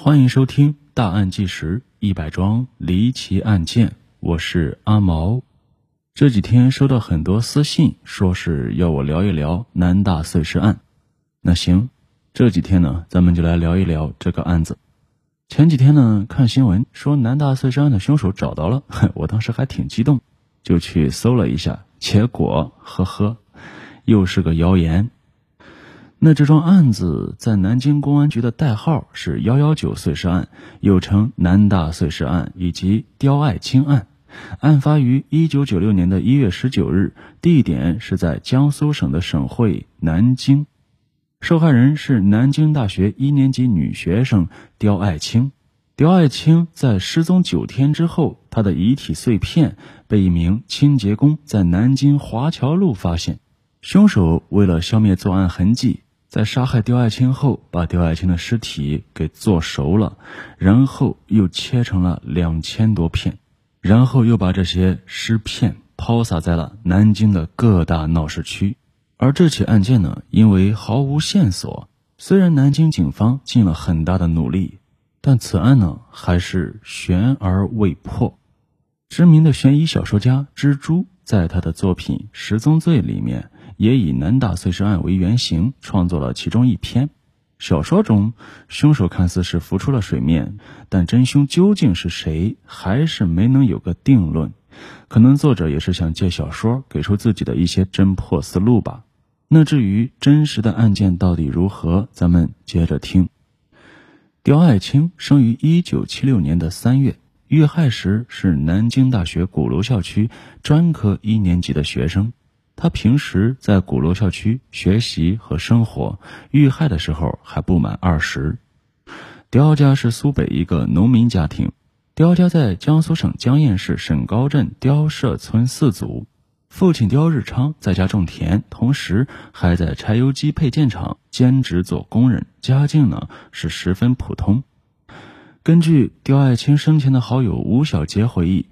欢迎收听《大案纪实：一百桩离奇案件》，我是阿毛。这几天收到很多私信，说是要我聊一聊南大碎尸案。那行，这几天呢，咱们就来聊一聊这个案子。前几天呢，看新闻说南大碎尸案的凶手找到了，我当时还挺激动，就去搜了一下，结果呵呵，又是个谣言。那这桩案子在南京公安局的代号是“幺幺九碎尸案”，又称南大碎尸案以及刁爱青案。案发于一九九六年的一月十九日，地点是在江苏省的省会南京。受害人是南京大学一年级女学生刁爱青。刁爱青在失踪九天之后，她的遗体碎片被一名清洁工在南京华侨路发现。凶手为了消灭作案痕迹。在杀害刁爱青后，把刁爱青的尸体给做熟了，然后又切成了两千多片，然后又把这些尸片抛洒在了南京的各大闹市区。而这起案件呢，因为毫无线索，虽然南京警方尽了很大的努力，但此案呢还是悬而未破。知名的悬疑小说家蜘蛛在他的作品《十宗罪》里面。也以南大碎尸案为原型创作了其中一篇小说中，凶手看似是浮出了水面，但真凶究竟是谁，还是没能有个定论。可能作者也是想借小说给出自己的一些侦破思路吧。那至于真实的案件到底如何，咱们接着听。刁爱青生于一九七六年的三月，遇害时是南京大学鼓楼校区专科一年级的学生。他平时在鼓楼校区学习和生活，遇害的时候还不满二十。刁家是苏北一个农民家庭，刁家在江苏省江堰市沈高镇刁社村四组。父亲刁日昌在家种田，同时还在柴油机配件厂兼职做工人，家境呢是十分普通。根据刁爱青生前的好友吴小杰回忆。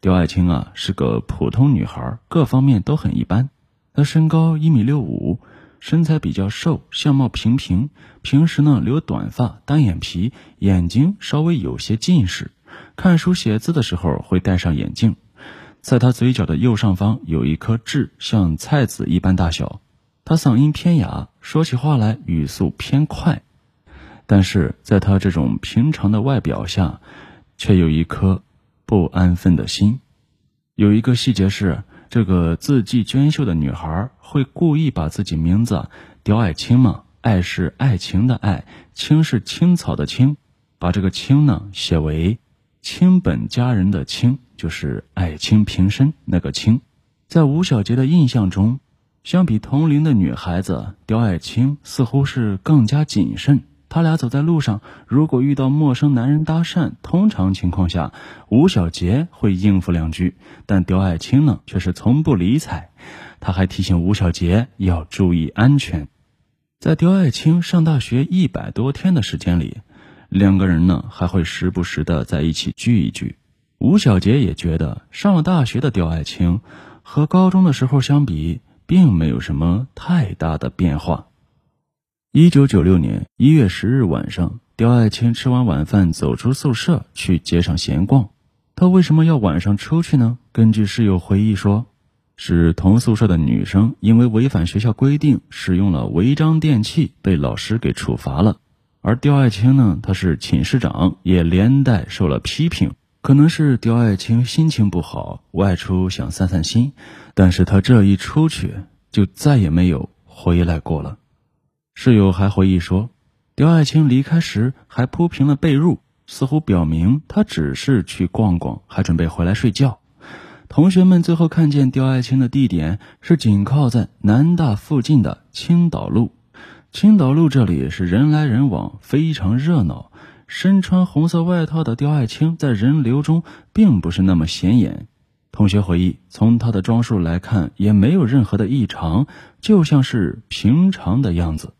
刁爱青啊是个普通女孩，各方面都很一般。他身高一米六五，身材比较瘦，相貌平平。平时呢留短发，单眼皮，眼睛稍微有些近视。看书写字的时候会戴上眼镜。在他嘴角的右上方有一颗痣，像菜籽一般大小。他嗓音偏哑，说起话来语速偏快。但是在他这种平常的外表下，却有一颗。不安分的心，有一个细节是，这个字迹娟秀的女孩会故意把自己名字刁爱青吗，爱是爱情的爱，青是青草的青，把这个青呢写为青本佳人的青，就是爱卿平身那个青。在吴小杰的印象中，相比同龄的女孩子，刁爱青似乎是更加谨慎。他俩走在路上，如果遇到陌生男人搭讪，通常情况下，吴小杰会应付两句，但刁爱青呢却是从不理睬。他还提醒吴小杰要注意安全。在刁爱青上大学一百多天的时间里，两个人呢还会时不时的在一起聚一聚。吴小杰也觉得上了大学的刁爱青和高中的时候相比，并没有什么太大的变化。一九九六年一月十日晚上，刁爱青吃完晚饭，走出宿舍去街上闲逛。他为什么要晚上出去呢？根据室友回忆说，是同宿舍的女生因为违反学校规定，使用了违章电器，被老师给处罚了。而刁爱青呢，他是寝室长，也连带受了批评。可能是刁爱青心情不好，外出想散散心，但是他这一出去，就再也没有回来过了。室友还回忆说，刁爱青离开时还铺平了被褥，似乎表明他只是去逛逛，还准备回来睡觉。同学们最后看见刁爱青的地点是紧靠在南大附近的青岛路。青岛路这里是人来人往，非常热闹。身穿红色外套的刁爱青在人流中并不是那么显眼。同学回忆，从他的装束来看，也没有任何的异常，就像是平常的样子。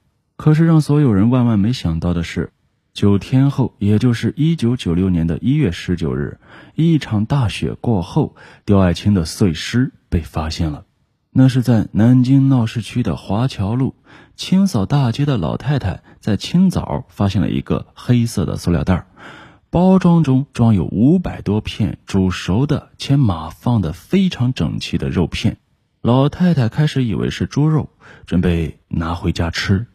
可是让所有人万万没想到的是，九天后，也就是一九九六年的一月十九日，一场大雪过后，刁爱青的碎尸被发现了。那是在南京闹市区的华侨路，清扫大街的老太太在清早发现了一个黑色的塑料袋，包装中装有五百多片煮熟的且码放的非常整齐的肉片。老太太开始以为是猪肉，准备拿回家吃。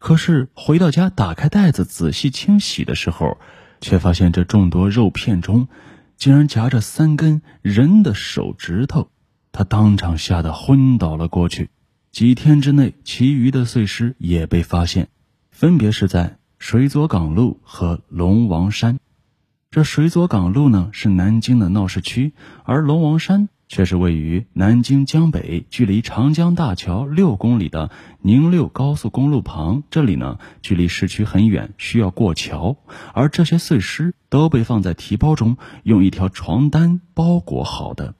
可是回到家，打开袋子仔细清洗的时候，却发现这众多肉片中，竟然夹着三根人的手指头。他当场吓得昏倒了过去。几天之内，其余的碎尸也被发现，分别是在水左港路和龙王山。这水左港路呢，是南京的闹市区，而龙王山。却是位于南京江北，距离长江大桥六公里的宁六高速公路旁。这里呢，距离市区很远，需要过桥。而这些碎尸都被放在提包中，用一条床单包裹好的。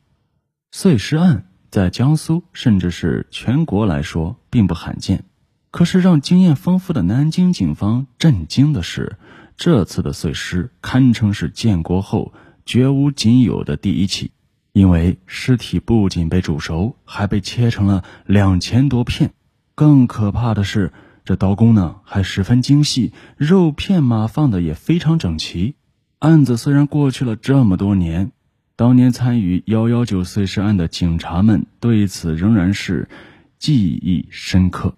碎尸案在江苏，甚至是全国来说，并不罕见。可是让经验丰富的南京警方震惊的是，这次的碎尸堪称是建国后绝无仅有的第一起。因为尸体不仅被煮熟，还被切成了两千多片。更可怕的是，这刀工呢还十分精细，肉片码放的也非常整齐。案子虽然过去了这么多年，当年参与幺幺九碎尸案的警察们对此仍然是记忆深刻。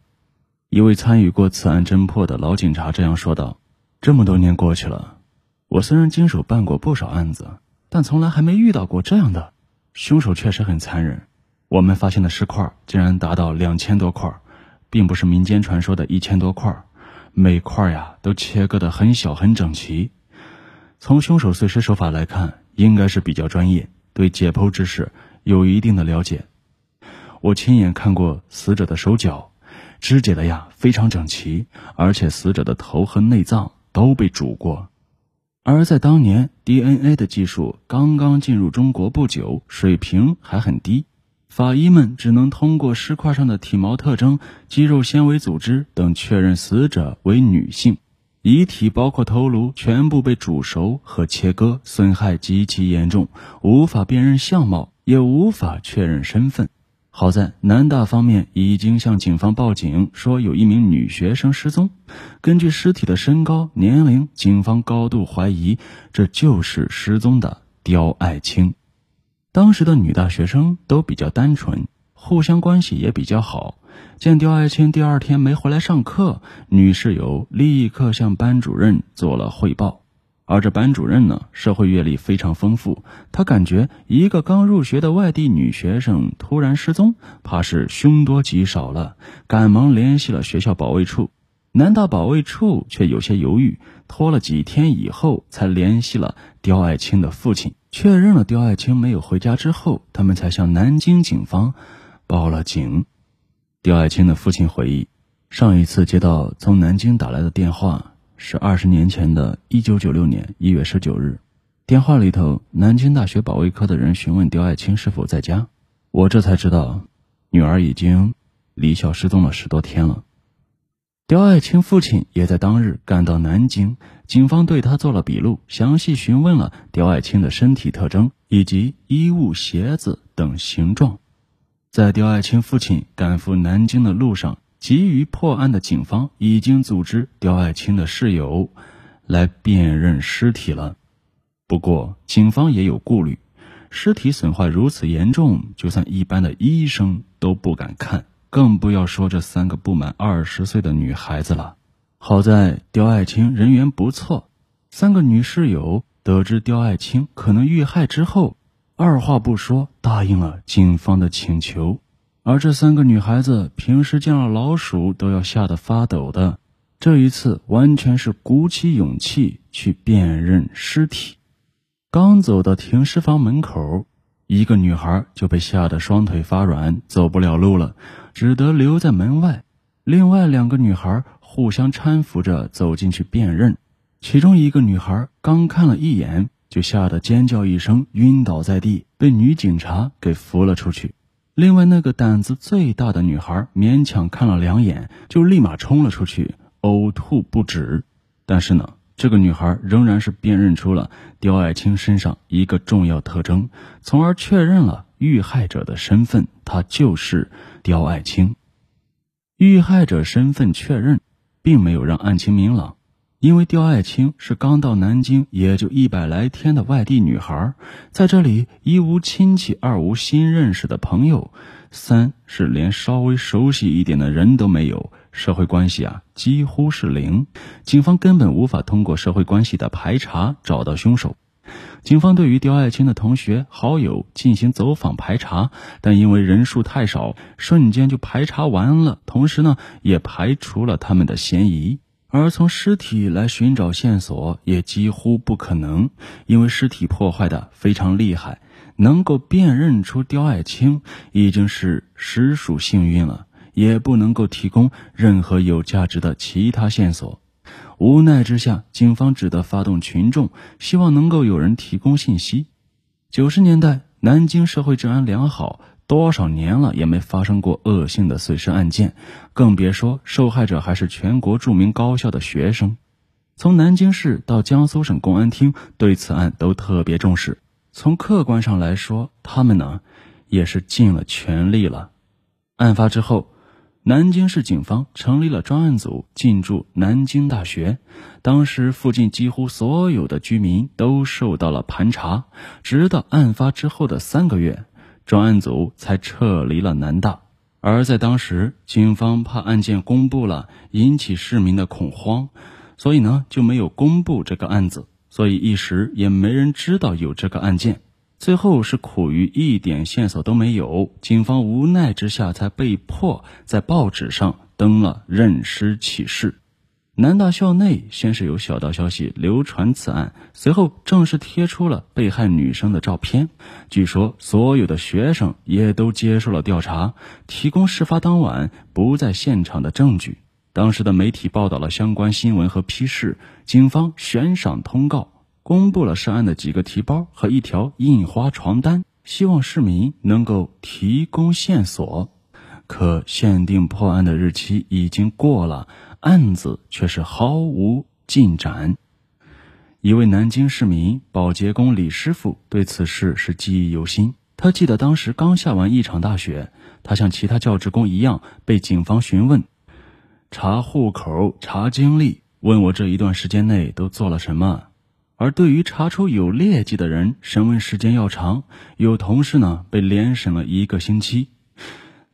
一位参与过此案侦破的老警察这样说道：“这么多年过去了，我虽然经手办过不少案子，但从来还没遇到过这样的。”凶手确实很残忍，我们发现的尸块竟然达到两千多块，并不是民间传说的一千多块，每块呀都切割的很小很整齐。从凶手碎尸手法来看，应该是比较专业，对解剖知识有一定的了解。我亲眼看过死者的手脚，肢解的呀非常整齐，而且死者的头和内脏都被煮过。而在当年，DNA 的技术刚刚进入中国不久，水平还很低，法医们只能通过尸块上的体毛特征、肌肉纤维组织等确认死者为女性。遗体包括头颅全部被煮熟和切割，损害极其严重，无法辨认相貌，也无法确认身份。好在南大方面已经向警方报警，说有一名女学生失踪。根据尸体的身高、年龄，警方高度怀疑这就是失踪的刁爱青。当时的女大学生都比较单纯，互相关系也比较好。见刁爱青第二天没回来上课，女室友立刻向班主任做了汇报。而这班主任呢，社会阅历非常丰富，他感觉一个刚入学的外地女学生突然失踪，怕是凶多吉少了，赶忙联系了学校保卫处。南大保卫处却有些犹豫，拖了几天以后才联系了刁爱青的父亲，确认了刁爱青没有回家之后，他们才向南京警方报了警。刁爱青的父亲回忆，上一次接到从南京打来的电话。是二十年前的一九九六年一月十九日，电话里头，南京大学保卫科的人询问刁爱青是否在家，我这才知道，女儿已经离校失踪了十多天了。刁爱青父亲也在当日赶到南京，警方对他做了笔录，详细询问了刁爱青的身体特征以及衣物、鞋子等形状。在刁爱青父亲赶赴南京的路上。急于破案的警方已经组织刁爱青的室友来辨认尸体了。不过，警方也有顾虑，尸体损坏如此严重，就算一般的医生都不敢看，更不要说这三个不满二十岁的女孩子了。好在刁爱青人缘不错，三个女室友得知刁爱青可能遇害之后，二话不说答应了警方的请求。而这三个女孩子平时见了老鼠都要吓得发抖的，这一次完全是鼓起勇气去辨认尸体。刚走到停尸房门口，一个女孩就被吓得双腿发软，走不了路了，只得留在门外。另外两个女孩互相搀扶着走进去辨认，其中一个女孩刚看了一眼，就吓得尖叫一声，晕倒在地，被女警察给扶了出去。另外那个胆子最大的女孩勉强看了两眼，就立马冲了出去，呕吐不止。但是呢，这个女孩仍然是辨认出了刁爱青身上一个重要特征，从而确认了遇害者的身份，她就是刁爱青。遇害者身份确认，并没有让案情明朗。因为刁爱青是刚到南京也就一百来天的外地女孩，在这里一无亲戚，二无新认识的朋友，三是连稍微熟悉一点的人都没有，社会关系啊几乎是零。警方根本无法通过社会关系的排查找到凶手。警方对于刁爱青的同学好友进行走访排查，但因为人数太少，瞬间就排查完了，同时呢也排除了他们的嫌疑。而从尸体来寻找线索也几乎不可能，因为尸体破坏的非常厉害，能够辨认出刁爱青已经是实属幸运了，也不能够提供任何有价值的其他线索。无奈之下，警方只得发动群众，希望能够有人提供信息。九十年代，南京社会治安良好。多少年了也没发生过恶性的碎尸案件，更别说受害者还是全国著名高校的学生。从南京市到江苏省公安厅对此案都特别重视。从客观上来说，他们呢也是尽了全力了。案发之后，南京市警方成立了专案组进驻南京大学。当时附近几乎所有的居民都受到了盘查，直到案发之后的三个月。专案组才撤离了南大，而在当时，警方怕案件公布了引起市民的恐慌，所以呢就没有公布这个案子，所以一时也没人知道有这个案件。最后是苦于一点线索都没有，警方无奈之下才被迫在报纸上登了认尸启事。南大校内先是有小道消息流传此案，随后正式贴出了被害女生的照片。据说所有的学生也都接受了调查，提供事发当晚不在现场的证据。当时的媒体报道了相关新闻和批示，警方悬赏通告，公布了涉案的几个提包和一条印花床单，希望市民能够提供线索。可限定破案的日期已经过了。案子却是毫无进展。一位南京市民保洁工李师傅对此事是记忆犹新。他记得当时刚下完一场大雪，他像其他教职工一样被警方询问，查户口、查经历，问我这一段时间内都做了什么。而对于查出有劣迹的人，审问时间要长，有同事呢被连审了一个星期。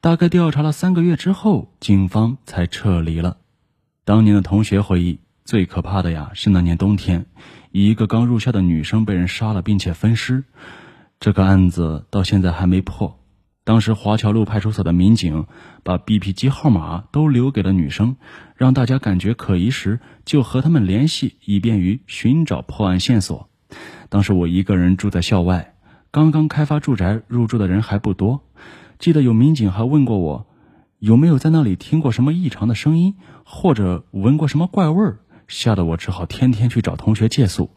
大概调查了三个月之后，警方才撤离了。当年的同学回忆，最可怕的呀是那年冬天，一个刚入校的女生被人杀了，并且分尸。这个案子到现在还没破。当时华侨路派出所的民警把 BP 机号码都留给了女生，让大家感觉可疑时就和他们联系，以便于寻找破案线索。当时我一个人住在校外，刚刚开发住宅，入住的人还不多。记得有民警还问过我。有没有在那里听过什么异常的声音，或者闻过什么怪味儿？吓得我只好天天去找同学借宿。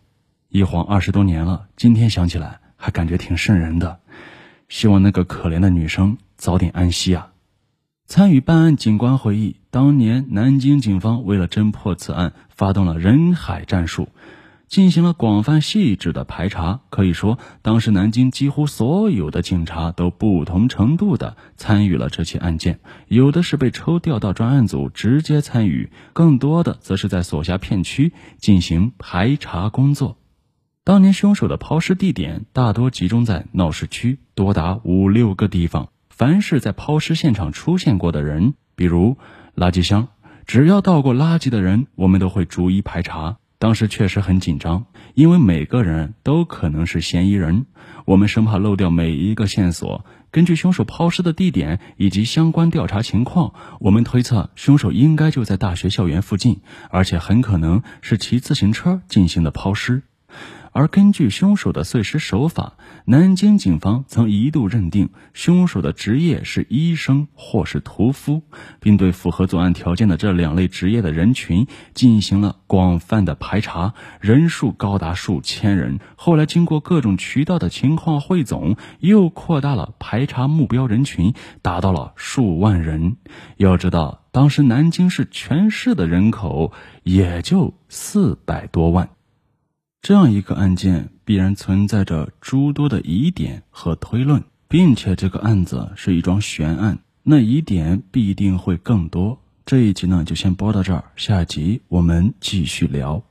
一晃二十多年了，今天想起来还感觉挺瘆人的。希望那个可怜的女生早点安息啊！参与办案警官回忆，当年南京警方为了侦破此案，发动了人海战术。进行了广泛细致的排查，可以说，当时南京几乎所有的警察都不同程度的参与了这起案件，有的是被抽调到专案组直接参与，更多的则是在所辖片区进行排查工作。当年凶手的抛尸地点大多集中在闹市区，多达五六个地方。凡是在抛尸现场出现过的人，比如垃圾箱，只要倒过垃圾的人，我们都会逐一排查。当时确实很紧张，因为每个人都可能是嫌疑人，我们生怕漏掉每一个线索。根据凶手抛尸的地点以及相关调查情况，我们推测凶手应该就在大学校园附近，而且很可能是骑自行车进行的抛尸。而根据凶手的碎尸手法，南京警方曾一度认定凶手的职业是医生或是屠夫，并对符合作案条件的这两类职业的人群进行了广泛的排查，人数高达数千人。后来经过各种渠道的情况汇总，又扩大了排查目标人群，达到了数万人。要知道，当时南京市全市的人口也就四百多万。这样一个案件必然存在着诸多的疑点和推论，并且这个案子是一桩悬案，那疑点必定会更多。这一集呢，就先播到这儿，下集我们继续聊。